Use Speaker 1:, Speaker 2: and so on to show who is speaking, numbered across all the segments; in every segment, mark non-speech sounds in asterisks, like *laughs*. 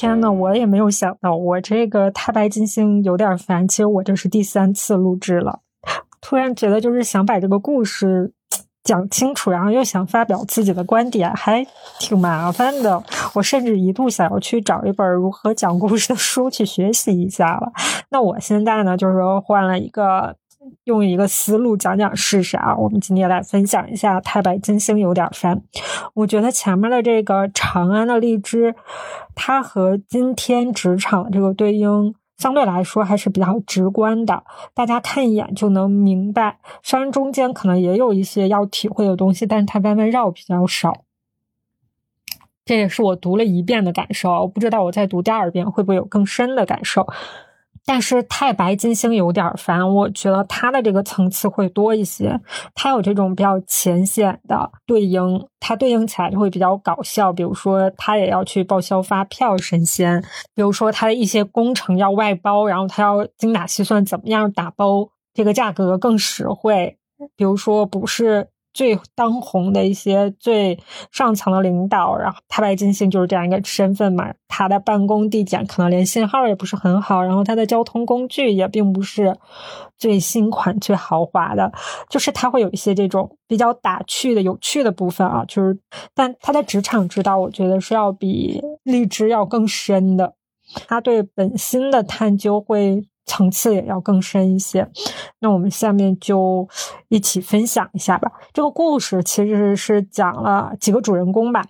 Speaker 1: 天呐，我也没有想到，我这个太白金星有点烦。其实我这是第三次录制了，突然觉得就是想把这个故事讲清楚，然后又想发表自己的观点，还挺麻烦的。我甚至一度想要去找一本如何讲故事的书去学习一下了。那我现在呢，就是说换了一个。用一个思路讲讲试试啊！我们今天来分享一下太白金星有点烦。我觉得前面的这个长安的荔枝，它和今天职场这个对应相对来说还是比较直观的，大家看一眼就能明白。虽然中间可能也有一些要体会的东西，但是它弯弯绕比较少。这也是我读了一遍的感受，我不知道我再读第二遍会不会有更深的感受。但是太白金星有点烦，我觉得它的这个层次会多一些。它有这种比较浅显的对应，它对应起来就会比较搞笑。比如说，他也要去报销发票，神仙；比如说，他的一些工程要外包，然后他要精打细算，怎么样打包这个价格更实惠。比如说，不是。最当红的一些最上层的领导，然后太白金星就是这样一个身份嘛。他的办公地点可能连信号也不是很好，然后他的交通工具也并不是最新款、最豪华的，就是他会有一些这种比较打趣的、有趣的部分啊。就是，但他的职场之道，我觉得是要比荔枝要更深的。他对本心的探究会。层次也要更深一些，那我们下面就一起分享一下吧。这个故事其实是讲了几个主人公吧。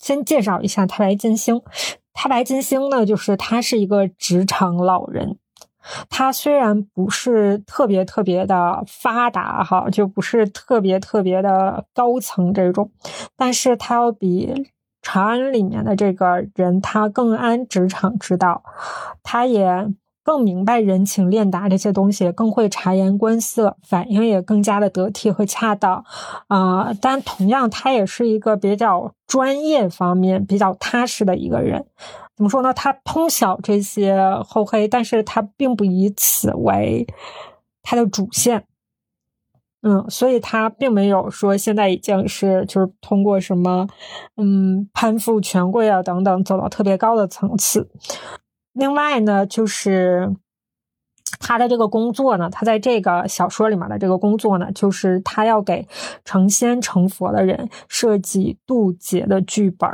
Speaker 1: 先介绍一下太白金星。太白金星呢，就是他是一个职场老人。他虽然不是特别特别的发达哈，就不是特别特别的高层这种，但是他要比长安里面的这个人他更安职场之道，他也。更明白人情练达这些东西，更会察言观色，反应也更加的得体和恰当，啊！但同样，他也是一个比较专业方面比较踏实的一个人。怎么说呢？他通晓这些厚黑，但是他并不以此为他的主线。嗯，所以他并没有说现在已经是就是通过什么，嗯，攀附权贵啊等等，走到特别高的层次。另外呢，就是他的这个工作呢，他在这个小说里面的这个工作呢，就是他要给成仙成佛的人设计渡劫的剧本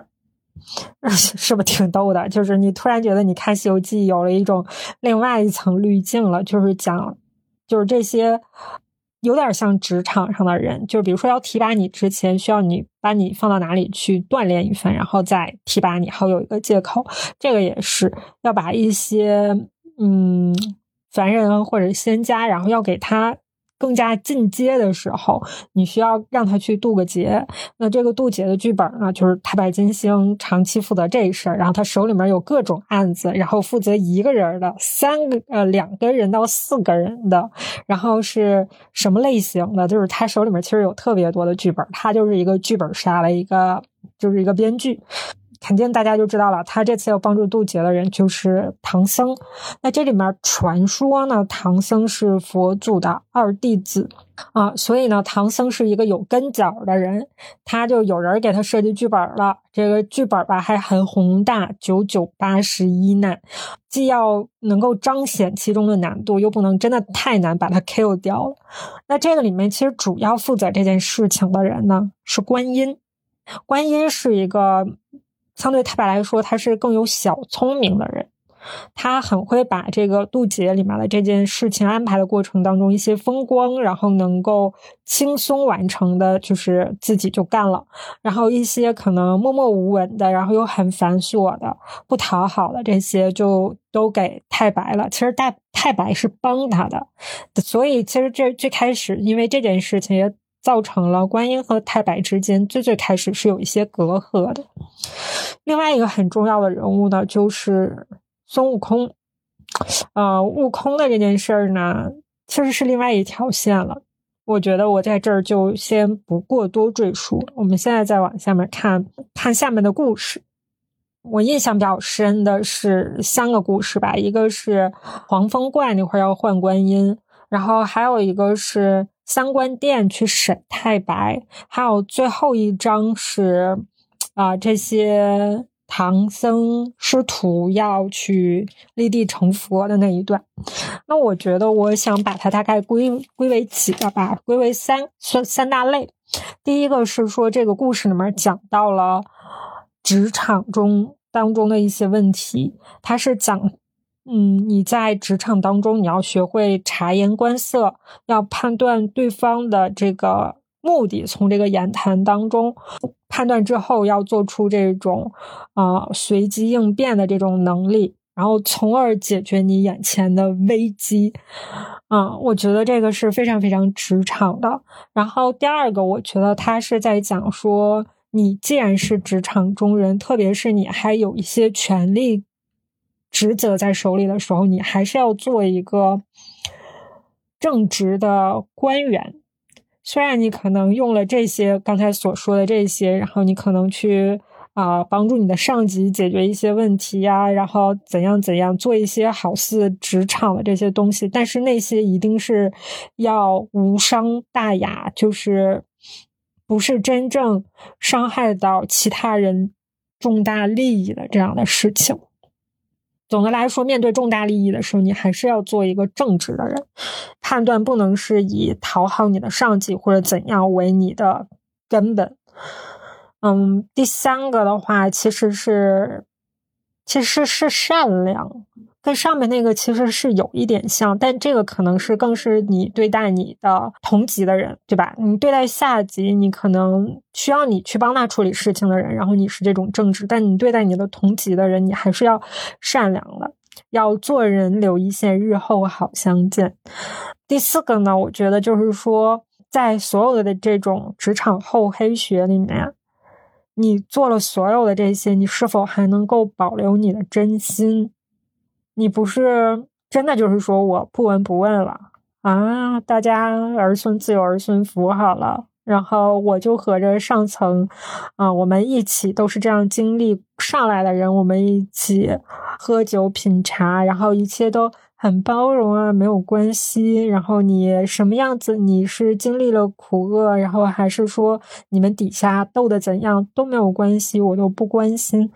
Speaker 1: *laughs* 是不是挺逗的？就是你突然觉得你看《西游记》有了一种另外一层滤镜了，就是讲，就是这些。有点像职场上的人，就是比如说要提拔你之前，需要你把你放到哪里去锻炼一番，然后再提拔你，好有一个借口。这个也是要把一些嗯凡人或者仙家，然后要给他。更加进阶的时候，你需要让他去渡个劫。那这个渡劫的剧本呢，就是太白金星长期负责这事儿，然后他手里面有各种案子，然后负责一个人的、三个呃两个人到四个人的，然后是什么类型的？就是他手里面其实有特别多的剧本，他就是一个剧本杀的一个，就是一个编剧。肯定大家就知道了，他这次要帮助渡劫的人就是唐僧。那这里面传说呢，唐僧是佛祖的二弟子啊，所以呢，唐僧是一个有跟脚的人。他就有人给他设计剧本了，这个剧本吧还很宏大，九九八十一难，既要能够彰显其中的难度，又不能真的太难把它 kill 掉了。那这个里面其实主要负责这件事情的人呢是观音，观音是一个。相对太白来说，他是更有小聪明的人，他很会把这个渡劫里面的这件事情安排的过程当中一些风光，然后能够轻松完成的，就是自己就干了。然后一些可能默默无闻的，然后又很繁琐的、不讨好的这些，就都给太白了。其实太太白是帮他的，所以其实这最开始因为这件事情也。造成了观音和太白之间最最开始是有一些隔阂的。另外一个很重要的人物呢，就是孙悟空。呃，悟空的这件事儿呢，其实是另外一条线了。我觉得我在这儿就先不过多赘述。我们现在再往下面看看下面的故事。我印象比较深的是三个故事吧，一个是黄风怪那会儿要换观音，然后还有一个是。三官殿去审太白，还有最后一章是啊，这些唐僧师徒要去立地成佛的那一段。那我觉得，我想把它大概归归为几个吧，归为三三三大类。第一个是说，这个故事里面讲到了职场中当中的一些问题，它是讲。嗯，你在职场当中，你要学会察言观色，要判断对方的这个目的，从这个言谈当中判断之后，要做出这种啊随机应变的这种能力，然后从而解决你眼前的危机。啊，我觉得这个是非常非常职场的。然后第二个，我觉得他是在讲说，你既然是职场中人，特别是你还有一些权利。职责在手里的时候，你还是要做一个正直的官员。虽然你可能用了这些刚才所说的这些，然后你可能去啊帮助你的上级解决一些问题呀，然后怎样怎样做一些好似职场的这些东西，但是那些一定是要无伤大雅，就是不是真正伤害到其他人重大利益的这样的事情。总的来说，面对重大利益的时候，你还是要做一个正直的人，判断不能是以讨好你的上级或者怎样为你的根本。嗯，第三个的话，其实是其实是善良。跟上面那个其实是有一点像，但这个可能是更是你对待你的同级的人，对吧？你对待下级，你可能需要你去帮他处理事情的人，然后你是这种正直；但你对待你的同级的人，你还是要善良的，要做人留一线，日后好相见。第四个呢，我觉得就是说，在所有的这种职场厚黑学里面，你做了所有的这些，你是否还能够保留你的真心？你不是真的就是说我不闻不问了啊？大家儿孙自有儿孙福好了，然后我就和着上层啊，我们一起都是这样经历上来的人，我们一起喝酒品茶，然后一切都很包容啊，没有关系。然后你什么样子？你是经历了苦厄，然后还是说你们底下斗的怎样都没有关系，我都不关心。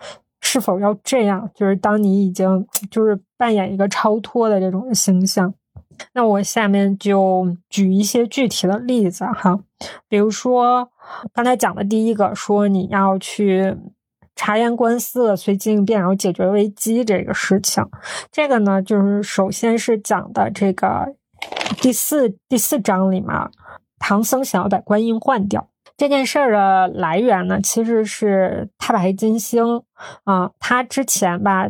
Speaker 1: 是否要这样？就是当你已经就是扮演一个超脱的这种形象，那我下面就举一些具体的例子哈，比如说刚才讲的第一个，说你要去察言观色、随机应变，然后解决危机这个事情，这个呢，就是首先是讲的这个第四第四章里面，唐僧想要把观音换掉。这件事儿的来源呢，其实是太白金星啊，他之前吧，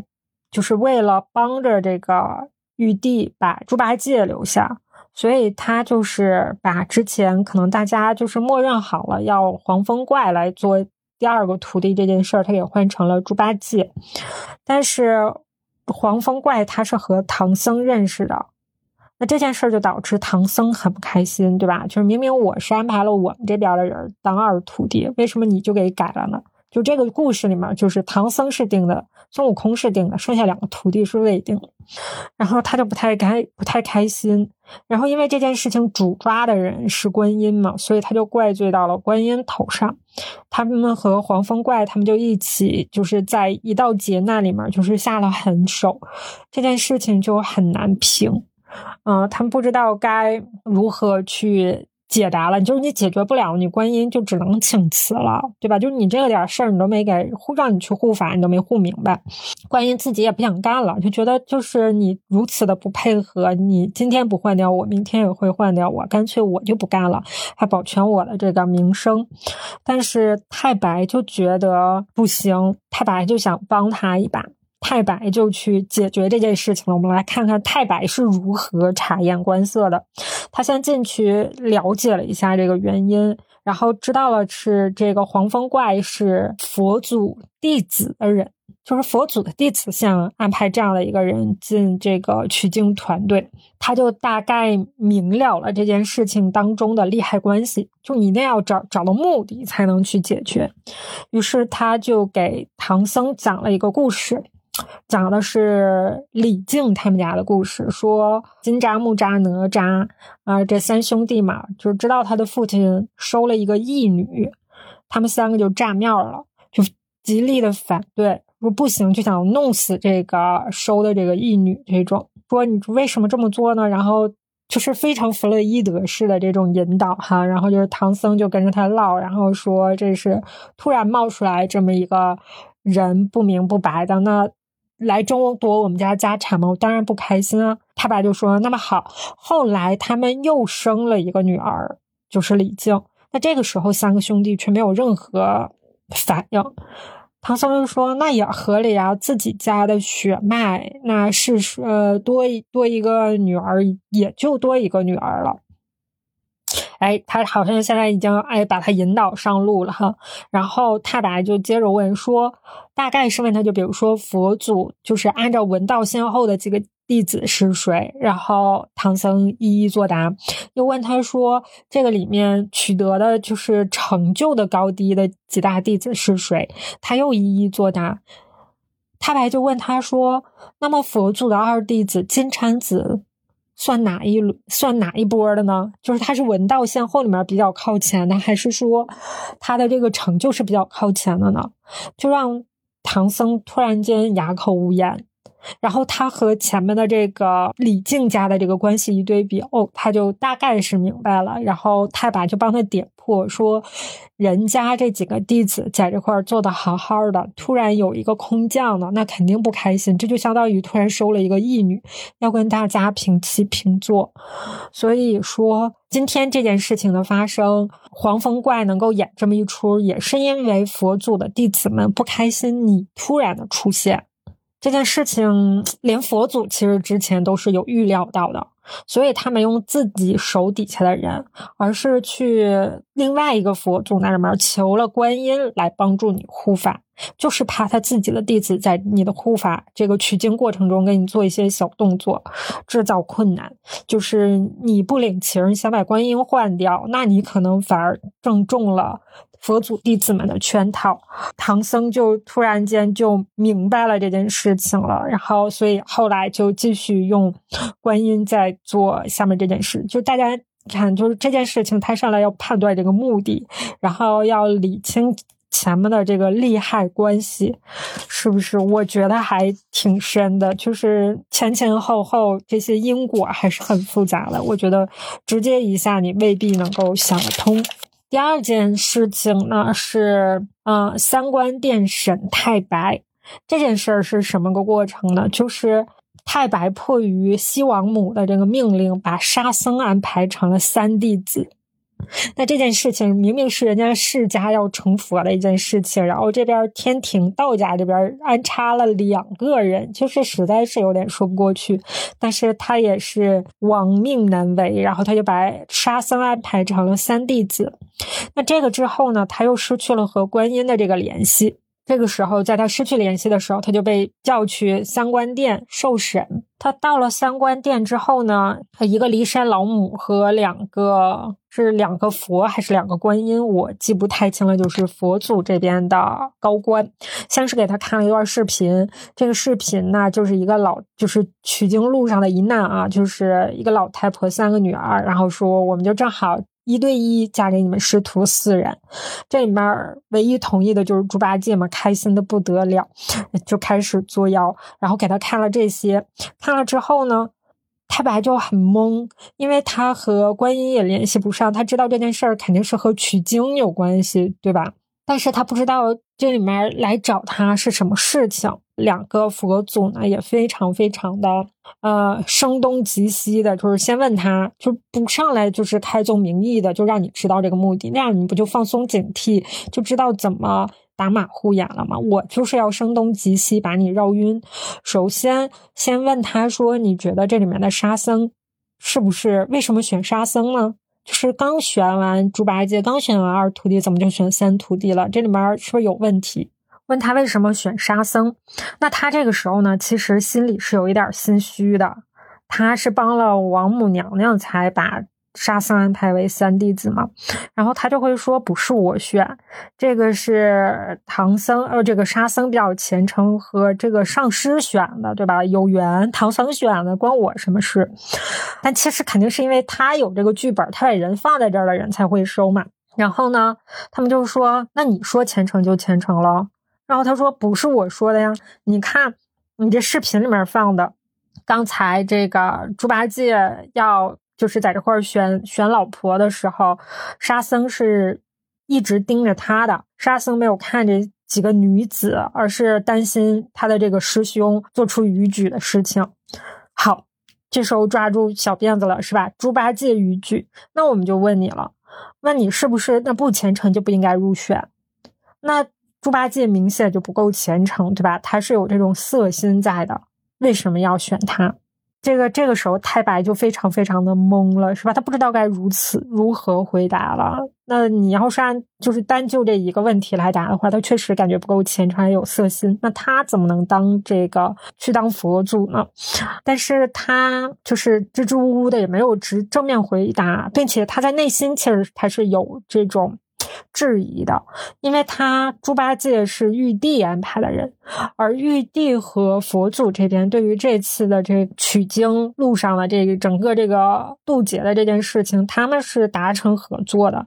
Speaker 1: 就是为了帮着这个玉帝把猪八戒留下，所以他就是把之前可能大家就是默认好了要黄风怪来做第二个徒弟这件事儿，他给换成了猪八戒，但是黄风怪他是和唐僧认识的。那这件事儿就导致唐僧很不开心，对吧？就是明明我是安排了我们这边的人当二徒弟，为什么你就给改了呢？就这个故事里面，就是唐僧是定的，孙悟空是定的，剩下两个徒弟是未定。然后他就不太开不太开心。然后因为这件事情主抓的人是观音嘛，所以他就怪罪到了观音头上。他们和黄风怪他们就一起就是在一道劫难里面就是下了狠手，这件事情就很难平。嗯，他们不知道该如何去解答了。就是你解决不了，你观音就只能请辞了，对吧？就是你这个点事儿，你都没给护，让你去护法，你都没护明白。观音自己也不想干了，就觉得就是你如此的不配合，你今天不换掉我，明天也会换掉我，干脆我就不干了，还保全我的这个名声。但是太白就觉得不行，太白就想帮他一把。太白就去解决这件事情了。我们来看看太白是如何察言观色的。他先进去了解了一下这个原因，然后知道了是这个黄风怪是佛祖弟子的人，就是佛祖的弟子，想安排这样的一个人进这个取经团队。他就大概明了了这件事情当中的利害关系，就一定要找找到目的才能去解决。于是他就给唐僧讲了一个故事。讲的是李靖他们家的故事，说金吒、木吒、哪吒啊，这三兄弟嘛，就知道他的父亲收了一个义女，他们三个就炸庙了，就极力的反对，说不行就想弄死这个收的这个义女，这种说你为什么这么做呢？然后就是非常弗洛伊德式的这种引导哈，然后就是唐僧就跟着他唠，然后说这是突然冒出来这么一个人不明不白的，那来争夺我们家家产吗？我当然不开心啊。他爸就说那么好，后来他们又生了一个女儿，就是李靖。那这个时候三个兄弟却没有任何反应。唐僧就说：“那也合理啊，自己家的血脉，那是呃多多一个女儿，也就多一个女儿了。”哎，他好像现在已经哎把他引导上路了哈。然后太白就接着问说：“大概是问他就比如说佛祖就是按照文道先后的这个。”弟子是谁？然后唐僧一一作答，又问他说：“这个里面取得的就是成就的高低的几大弟子是谁？”他又一一作答。太白就问他说：“那么佛祖的二弟子金蝉子算哪一？算哪一波的呢？就是他是文道先后里面比较靠前的，还是说他的这个成就是比较靠前的呢？”就让唐僧突然间哑口无言。然后他和前面的这个李靖家的这个关系一对比，哦，他就大概是明白了。然后太白就帮他点破，说人家这几个弟子在这块做的好好的，突然有一个空降的，那肯定不开心。这就相当于突然收了一个义女，要跟大家平起平坐。所以说，今天这件事情的发生，黄风怪能够演这么一出，也是因为佛祖的弟子们不开心你突然的出现。这件事情连佛祖其实之前都是有预料到的，所以他没用自己手底下的人，而是去另外一个佛祖那里面求了观音来帮助你护法。就是怕他自己的弟子在你的护法这个取经过程中给你做一些小动作，制造困难。就是你不领情，想把观音换掉，那你可能反而正中了佛祖弟子们的圈套。唐僧就突然间就明白了这件事情了，然后所以后来就继续用观音在做下面这件事。就大家看，就是这件事情，他上来要判断这个目的，然后要理清。前面的这个利害关系，是不是？我觉得还挺深的，就是前前后后这些因果还是很复杂的。我觉得直接一下你未必能够想得通。第二件事情呢是，嗯，三观殿审太白这件事儿是什么个过程呢？就是太白迫于西王母的这个命令，把沙僧安排成了三弟子。*laughs* 那这件事情明明是人家释迦要成佛的一件事情，然后这边天庭道家这边安插了两个人，就是实在是有点说不过去。但是他也是亡命难违，然后他就把沙僧安排成了三弟子。那这个之后呢，他又失去了和观音的这个联系。这个时候，在他失去联系的时候，他就被叫去三官殿受审。他到了三官殿之后呢，他一个骊山老母和两个是两个佛还是两个观音，我记不太清了。就是佛祖这边的高官，先是给他看了一段视频。这个视频呢，就是一个老，就是取经路上的一难啊，就是一个老太婆三个女儿，然后说我们就正好。一对一嫁给你们师徒四人，这里面唯一同意的就是猪八戒嘛，开心的不得了，就开始作妖，然后给他看了这些，看了之后呢，太白就很懵，因为他和观音也联系不上，他知道这件事儿肯定是和取经有关系，对吧？但是他不知道这里面来找他是什么事情。两个佛祖呢也非常非常的呃声东击西的，就是先问他，就不上来就是开宗明义的，就让你知道这个目的，那样你不就放松警惕，就知道怎么打马虎眼了吗？我就是要声东击西把你绕晕。首先先问他说，你觉得这里面的沙僧是不是？为什么选沙僧呢？就是刚选完猪八戒，刚选完二徒弟，怎么就选三徒弟了？这里面是不是有问题？问他为什么选沙僧？那他这个时候呢，其实心里是有一点心虚的。他是帮了王母娘娘才把。沙僧安排为三弟子嘛，然后他就会说不是我选，这个是唐僧，呃，这个沙僧比较虔诚和这个上师选的，对吧？有缘，唐僧选的，关我什么事？但其实肯定是因为他有这个剧本，他把人放在这儿的人才会收嘛。然后呢，他们就说，那你说虔诚就虔诚了。然后他说：“不是我说的呀，你看你这视频里面放的，刚才这个猪八戒要就是在这块选选老婆的时候，沙僧是一直盯着他的，沙僧没有看这几个女子，而是担心他的这个师兄做出逾矩的事情。好，这时候抓住小辫子了，是吧？猪八戒逾矩，那我们就问你了，问你是不是那不虔诚就不应该入选？那？”猪八戒明显就不够虔诚，对吧？他是有这种色心在的，为什么要选他？这个这个时候太白就非常非常的懵了，是吧？他不知道该如此如何回答了。那你要是按就是单就这一个问题来答的话，他确实感觉不够虔诚，有色心。那他怎么能当这个去当佛祖呢？但是他就是支支吾吾的，也没有直正面回答，并且他在内心其实他是有这种。质疑的，因为他猪八戒是玉帝安排的人，而玉帝和佛祖这边对于这次的这取经路上的这个整个这个渡劫的这件事情，他们是达成合作的，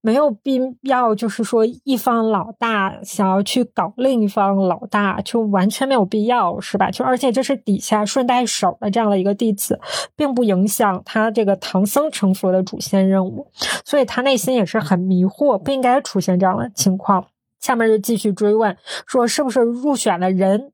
Speaker 1: 没有必要就是说一方老大想要去搞另一方老大，就完全没有必要，是吧？就而且这是底下顺带手的这样的一个弟子，并不影响他这个唐僧成佛的主线任务，所以他内心也是很迷惑。不应该出现这样的情况。下面就继续追问，说是不是入选的人，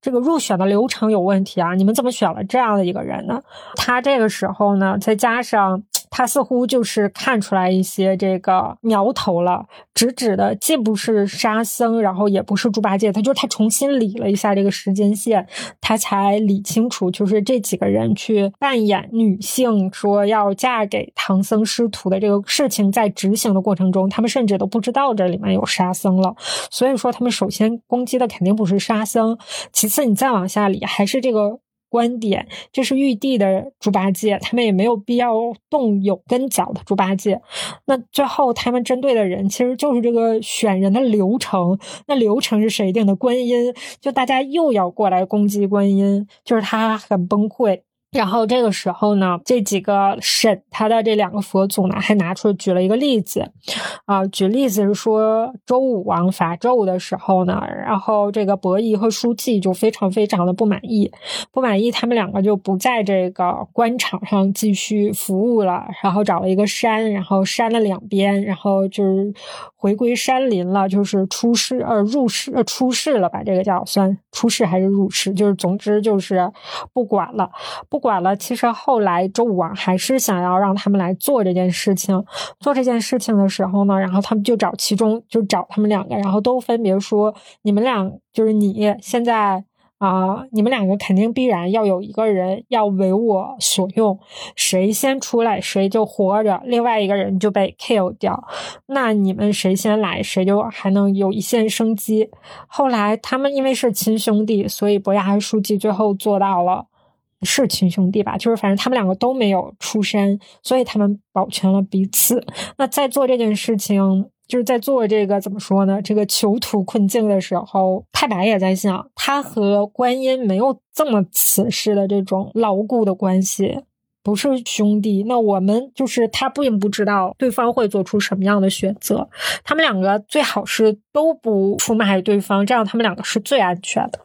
Speaker 1: 这个入选的流程有问题啊？你们怎么选了这样的一个人呢？他这个时候呢，再加上。他似乎就是看出来一些这个苗头了，直指的既不是沙僧，然后也不是猪八戒，他就是他重新理了一下这个时间线，他才理清楚，就是这几个人去扮演女性，说要嫁给唐僧师徒的这个事情，在执行的过程中，他们甚至都不知道这里面有沙僧了。所以说，他们首先攻击的肯定不是沙僧，其次你再往下理，还是这个。观点就是玉帝的猪八戒，他们也没有必要动有根脚的猪八戒。那最后他们针对的人其实就是这个选人的流程。那流程是谁定的？观音，就大家又要过来攻击观音，就是他很崩溃。然后这个时候呢，这几个审他的这两个佛祖呢，还拿出举了一个例子，啊，举例子是说周武王伐纣的时候呢，然后这个伯夷和叔季就非常非常的不满意，不满意他们两个就不在这个官场上继续服务了，然后找了一个山，然后山的两边，然后就是回归山林了，就是出世呃入世呃出世了吧，这个叫算出世还是入世，就是总之就是不管了不。不管了，其实后来周武王还是想要让他们来做这件事情。做这件事情的时候呢，然后他们就找其中就找他们两个，然后都分别说：“你们俩就是你现在啊，你们两个肯定必然要有一个人要为我所用，谁先出来谁就活着，另外一个人就被 kill 掉。那你们谁先来，谁就还能有一线生机。”后来他们因为是亲兄弟，所以伯牙和叔季最后做到了。是亲兄弟吧？就是反正他们两个都没有出山，所以他们保全了彼此。那在做这件事情，就是在做这个怎么说呢？这个囚徒困境的时候，太白也在想，他和观音没有这么此事的这种牢固的关系。不是兄弟，那我们就是他并不知道对方会做出什么样的选择。他们两个最好是都不出卖对方，这样他们两个是最安全的。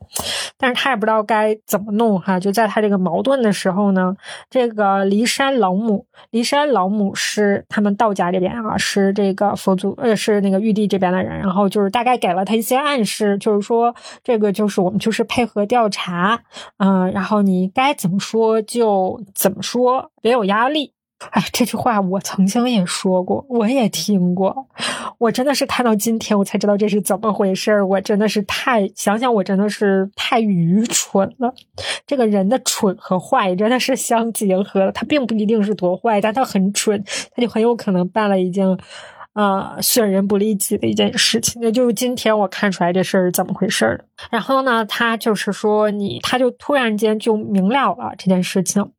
Speaker 1: 但是他也不知道该怎么弄哈。就在他这个矛盾的时候呢，这个骊山老母，骊山老母是他们道家这边啊，是这个佛祖呃，是那个玉帝这边的人。然后就是大概给了他一些暗示，就是说这个就是我们就是配合调查，嗯，然后你该怎么说就怎么说。别有压力，哎，这句话我曾经也说过，我也听过。我真的是看到今天，我才知道这是怎么回事儿。我真的是太想想，我真的是太愚蠢了。这个人的蠢和坏真的是相结合了，他并不一定是多坏，但他很蠢，他就很有可能办了一件。啊，损人不利己的一件事情，那就是今天我看出来这事儿是怎么回事儿然后呢，他就是说你，他就突然间就明了了这件事情，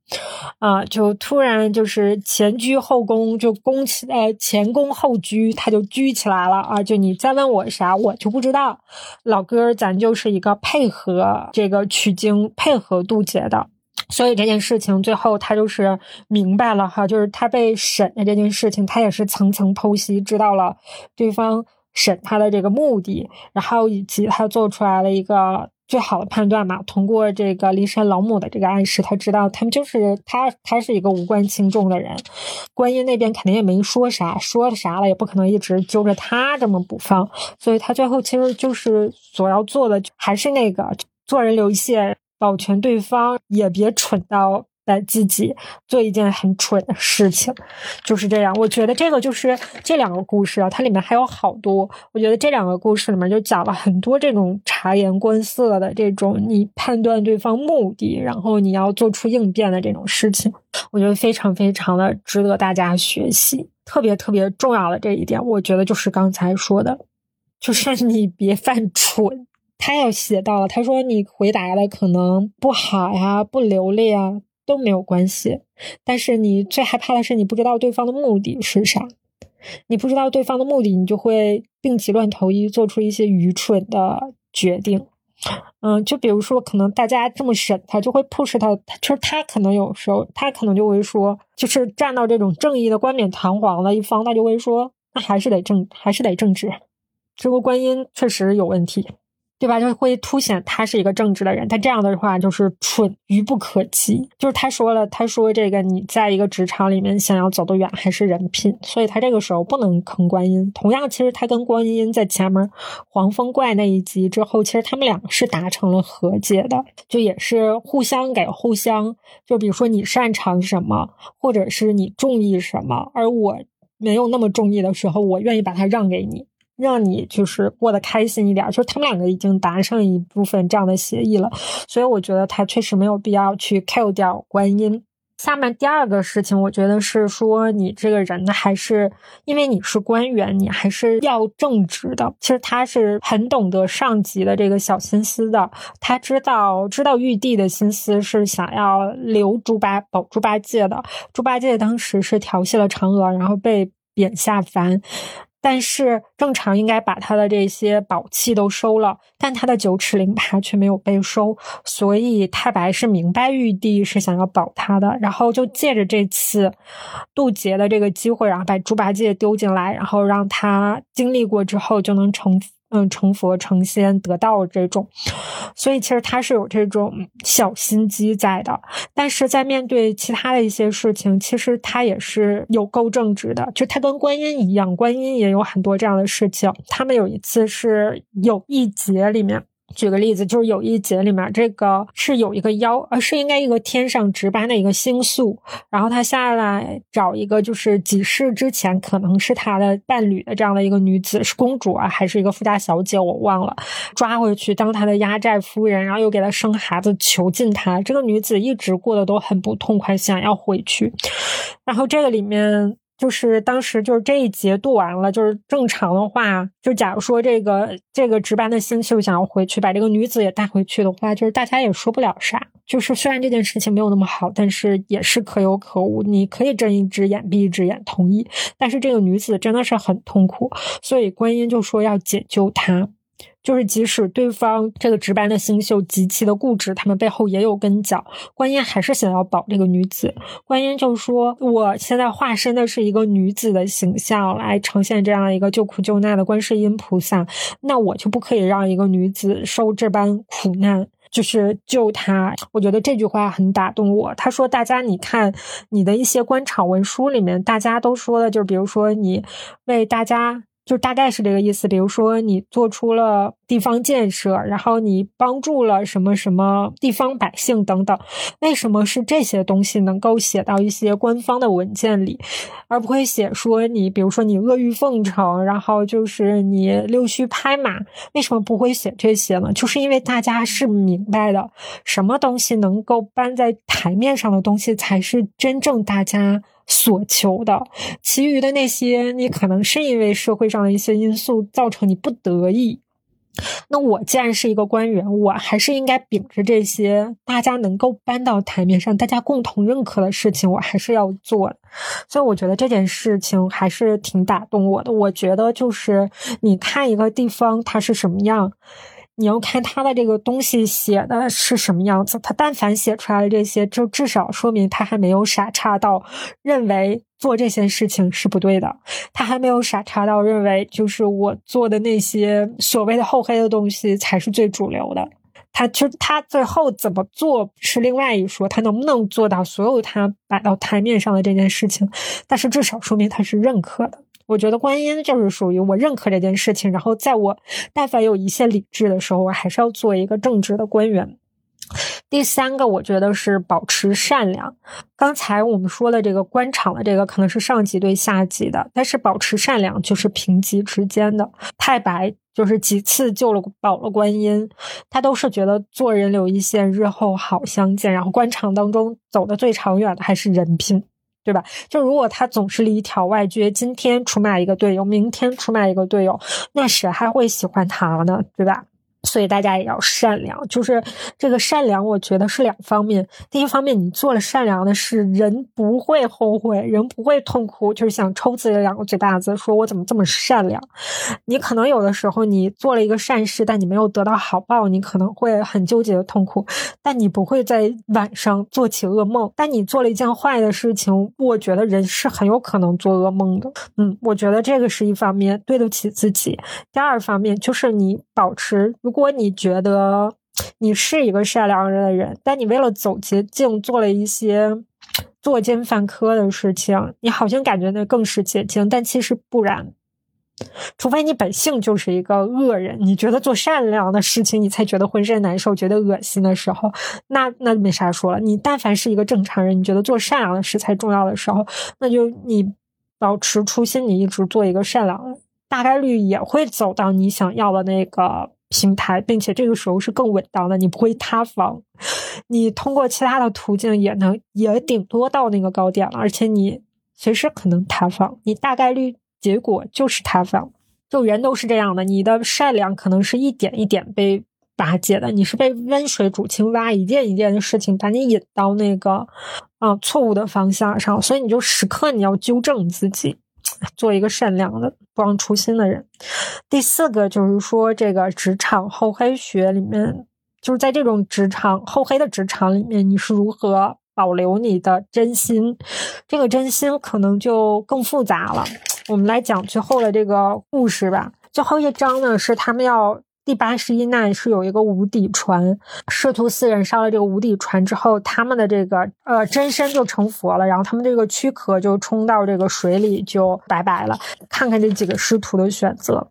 Speaker 1: 啊，就突然就是前居后恭，就恭起呃前恭后居，他就居起来了啊！就你再问我啥，我就不知道。老哥，咱就是一个配合这个取经、配合渡劫的。所以这件事情最后他就是明白了哈，就是他被审的这件事情，他也是层层剖析，知道了对方审他的这个目的，然后以及他做出来了一个。最好的判断嘛，通过这个骊山老母的这个暗示，他知道他们就是他，他是一个无关轻重的人。观音那边肯定也没说啥，说了啥了也不可能一直揪着他这么不放，所以他最后其实就是所要做的还是那个做人留一线，保全对方，也别蠢到。在自己做一件很蠢的事情，就是这样。我觉得这个就是这两个故事啊，它里面还有好多。我觉得这两个故事里面就讲了很多这种察言观色的这种，你判断对方目的，然后你要做出应变的这种事情。我觉得非常非常的值得大家学习。特别特别重要的这一点，我觉得就是刚才说的，就是你别犯蠢。他要写到了，他说你回答的可能不好呀，不流利啊。都没有关系，但是你最害怕的是你不知道对方的目的是啥，你不知道对方的目的，你就会病急乱投医，做出一些愚蠢的决定。嗯，就比如说，可能大家这么审他，就会 push 他，就是他可能有时候，他可能就会说，就是站到这种正义的冠冕堂皇的一方，他就会说，那还是得正，还是得正直。这个观音确实有问题。对吧？就会凸显他是一个正直的人。他这样的话就是蠢，愚不可及。就是他说了，他说这个你在一个职场里面想要走得远，还是人品。所以他这个时候不能坑观音。同样，其实他跟观音在前面黄风怪那一集之后，其实他们两个是达成了和解的，就也是互相给互相。就比如说你擅长什么，或者是你中意什么，而我没有那么中意的时候，我愿意把它让给你。让你就是过得开心一点，就是他们两个已经达成一部分这样的协议了，所以我觉得他确实没有必要去 kill 掉观音。下面第二个事情，我觉得是说你这个人呢还是因为你是官员，你还是要正直的。其实他是很懂得上级的这个小心思的，他知道知道玉帝的心思是想要留猪八保猪八戒的。猪八戒当时是调戏了嫦娥，然后被贬下凡。但是正常应该把他的这些宝器都收了，但他的九齿灵耙却没有被收，所以太白是明白玉帝是想要保他的，然后就借着这次渡劫的这个机会，然后把猪八戒丢进来，然后让他经历过之后就能成。嗯，成佛成仙得道这种，所以其实他是有这种小心机在的。但是在面对其他的一些事情，其实他也是有够正直的。就他跟观音一样，观音也有很多这样的事情。他们有一次是有一节里面。举个例子，就是有一节里面，这个是有一个妖，呃，是应该一个天上值班的一个星宿，然后他下来找一个，就是几世之前可能是他的伴侣的这样的一个女子，是公主啊，还是一个富家小姐，我忘了，抓回去当他的压寨夫人，然后又给他生孩子，囚禁他。这个女子一直过得都很不痛快，想要回去，然后这个里面。就是当时就是这一节度完了，就是正常的话，就假如说这个这个值班的星宿想要回去把这个女子也带回去的话，就是大家也说不了啥。就是虽然这件事情没有那么好，但是也是可有可无。你可以睁一只眼闭一只眼同意，但是这个女子真的是很痛苦，所以观音就说要解救她。就是即使对方这个值班的星宿极其的固执，他们背后也有根脚。观音还是想要保这个女子。观音就说：“我现在化身的是一个女子的形象，来呈现这样一个救苦救难的观世音菩萨。那我就不可以让一个女子受这般苦难，就是救她。”我觉得这句话很打动我。他说：“大家，你看你的一些官场文书里面，大家都说的，就是比如说你为大家。”就大概是这个意思，比如说你做出了地方建设，然后你帮助了什么什么地方百姓等等，为什么是这些东西能够写到一些官方的文件里，而不会写说你，比如说你阿谀奉承，然后就是你溜须拍马，为什么不会写这些呢？就是因为大家是明白的，什么东西能够搬在台面上的东西，才是真正大家。所求的，其余的那些，你可能是因为社会上的一些因素造成你不得已。那我既然是一个官员，我还是应该秉着这些大家能够搬到台面上、大家共同认可的事情，我还是要做的。所以我觉得这件事情还是挺打动我的。我觉得就是你看一个地方它是什么样。你要看他的这个东西写的是什么样子，他但凡写出来的这些，就至少说明他还没有傻叉到认为。做这些事情是不对的。他还没有傻叉到认为，就是我做的那些所谓的厚黑的东西才是最主流的。他就他最后怎么做是另外一说，他能不能做到所有他摆到台面上的这件事情，但是至少说明他是认可的。我觉得观音就是属于我认可这件事情，然后在我但凡有一些理智的时候，我还是要做一个正直的官员。第三个，我觉得是保持善良。刚才我们说了这个官场的这个可能是上级对下级的，但是保持善良就是平级之间的。太白就是几次救了保了观音，他都是觉得做人留一线，日后好相见。然后官场当中走的最长远的还是人品，对吧？就如果他总是里挑外撅，今天出卖一个队友，明天出卖一个队友，那谁还会喜欢他呢？对吧？所以大家也要善良，就是这个善良，我觉得是两方面。第一方面，你做了善良的事，人不会后悔，人不会痛苦，就是想抽自己两个嘴巴子，说我怎么这么善良。你可能有的时候你做了一个善事，但你没有得到好报，你可能会很纠结的痛苦，但你不会在晚上做起噩梦。但你做了一件坏的事情，我觉得人是很有可能做噩梦的。嗯，我觉得这个是一方面，对得起自己。第二方面就是你保持。如果你觉得你是一个善良的人，但你为了走捷径做了一些作奸犯科的事情，你好像感觉那更是捷径，但其实不然。除非你本性就是一个恶人，你觉得做善良的事情你才觉得浑身难受、觉得恶心的时候，那那没啥说了。你但凡是一个正常人，你觉得做善良的事才重要的时候，那就你保持初心，你一直做一个善良的，大概率也会走到你想要的那个。平台，并且这个时候是更稳当的，你不会塌房。你通过其他的途径也能，也顶多到那个高点了，而且你随时可能塌房，你大概率结果就是塌房。就人都是这样的，你的善良可能是一点一点被瓦解的，你是被温水煮青蛙，一件一件的事情把你引到那个啊错误的方向上，所以你就时刻你要纠正自己。*tsk* 做一个善良的、不忘初心的人。第四个就是说，这个职场厚黑学里面，就是在这种职场厚黑的职场里面，你是如何保留你的真心？这个真心可能就更复杂了。我们来讲最后的这个故事吧。最后一章呢，是他们要。第八十一难是有一个无底船，师徒四人上了这个无底船之后，他们的这个呃真身就成佛了，然后他们这个躯壳就冲到这个水里就拜拜了。看看这几个师徒的选择，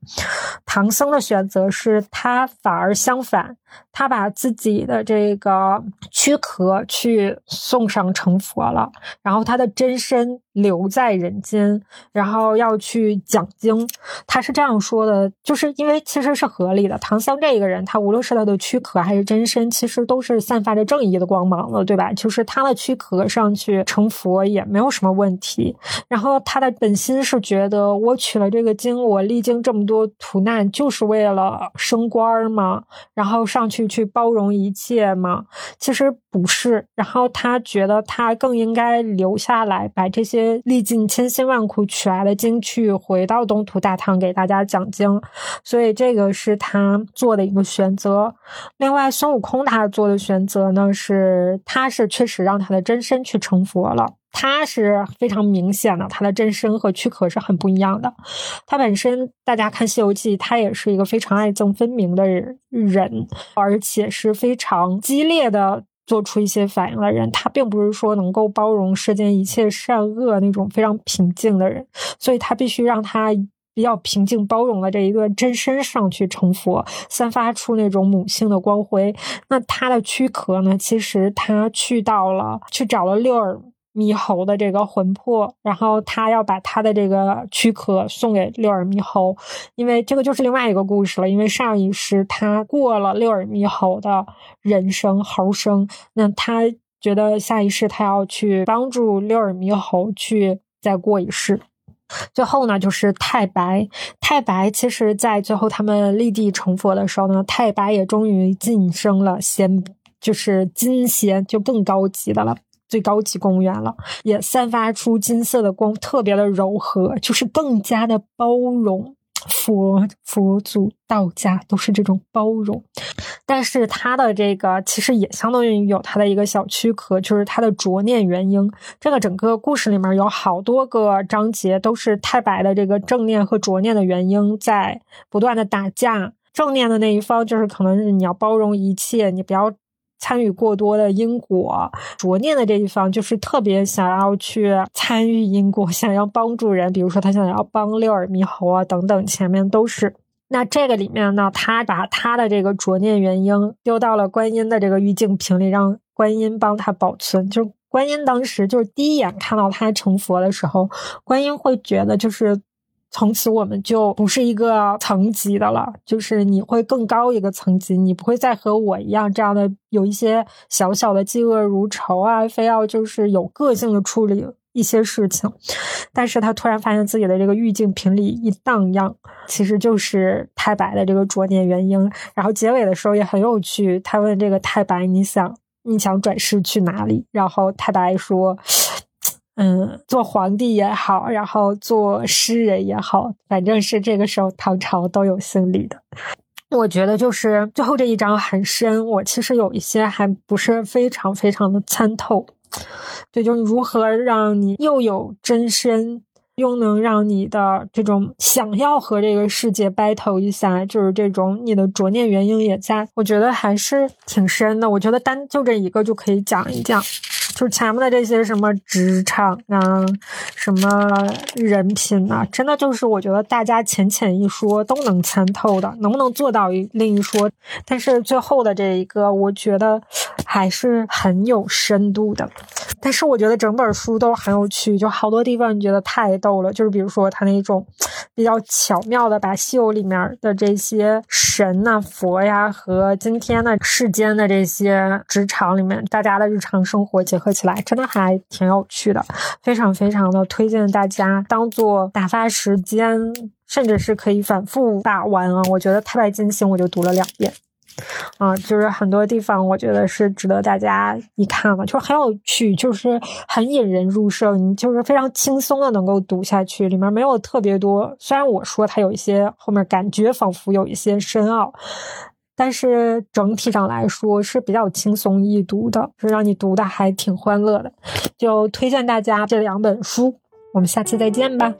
Speaker 1: 唐僧的选择是他反而相反。他把自己的这个躯壳去送上成佛了，然后他的真身留在人间，然后要去讲经。他是这样说的，就是因为其实是合理的。唐僧这个人，他无论是他的躯壳还是真身，其实都是散发着正义的光芒的，对吧？就是他的躯壳上去成佛也没有什么问题。然后他的本心是觉得，我取了这个经，我历经这么多苦难，就是为了升官吗？然后上。去去包容一切吗？其实不是。然后他觉得他更应该留下来，把这些历尽千辛万苦取来的经去回到东土大唐给大家讲经。所以这个是他做的一个选择。另外，孙悟空他做的选择呢，是他是确实让他的真身去成佛了。他是非常明显的，他的真身和躯壳是很不一样的。他本身，大家看《西游记》，他也是一个非常爱憎分明的人，而且是非常激烈的做出一些反应的人。他并不是说能够包容世间一切善恶那种非常平静的人，所以他必须让他比较平静包容的这一个真身上去成佛，散发出那种母性的光辉。那他的躯壳呢？其实他去到了，去找了六耳。猕猴的这个魂魄，然后他要把他的这个躯壳送给六耳猕猴，因为这个就是另外一个故事了。因为上一世他过了六耳猕猴的人生猴生，那他觉得下一世他要去帮助六耳猕猴去再过一世。最后呢，就是太白。太白其实在最后他们立地成佛的时候呢，太白也终于晋升了仙，就是金仙，就更高级的了。最高级公务员了，也散发出金色的光，特别的柔和，就是更加的包容。佛佛祖道家都是这种包容，但是它的这个其实也相当于有它的一个小躯壳，就是它的拙念元婴。这个整个故事里面有好多个章节，都是太白的这个正念和拙念的元婴在不断的打架。正念的那一方就是可能是你要包容一切，你不要。参与过多的因果，拙念的这一方就是特别想要去参与因果，*laughs* 想要帮助人，比如说他想要帮六耳猕猴啊等等，前面都是。那这个里面呢，他把他的这个拙念元婴丢到了观音的这个玉净瓶里，让观音帮他保存。就观音当时就是第一眼看到他成佛的时候，观音会觉得就是。从此我们就不是一个层级的了，就是你会更高一个层级，你不会再和我一样这样的有一些小小的嫉恶如仇啊，非要就是有个性的处理一些事情。但是他突然发现自己的这个玉净瓶里一荡漾，其实就是太白的这个拙念元婴。然后结尾的时候也很有趣，他问这个太白：“你想你想转世去哪里？”然后太白说。嗯，做皇帝也好，然后做诗人也好，反正是这个时候唐朝都有心理的。我觉得就是最后这一章很深，我其实有一些还不是非常非常的参透。对，就是如何让你又有真身，又能让你的这种想要和这个世界 battle 一下，就是这种你的拙念原因也在。我觉得还是挺深的。我觉得单就这一个就可以讲一讲。就是前面的这些什么职场啊，什么人品啊，真的就是我觉得大家浅浅一说都能参透的，能不能做到一另一说。但是最后的这一个，我觉得还是很有深度的。但是我觉得整本书都很有趣，就好多地方你觉得太逗了。就是比如说他那种比较巧妙的把《西游》里面的这些神呐、佛呀和今天的世间的这些职场里面大家的日常生活结合起来，真的还挺有趣的，非常非常的推荐大家当做打发时间，甚至是可以反复打完啊。我觉得《太白金星》我就读了两遍。啊，就是很多地方，我觉得是值得大家一看的，就是很有趣，就是很引人入胜，你就是非常轻松的能够读下去，里面没有特别多。虽然我说它有一些后面感觉仿佛有一些深奥，但是整体上来说是比较轻松易读的，是让你读的还挺欢乐的。就推荐大家这两本书，我们下期再见吧。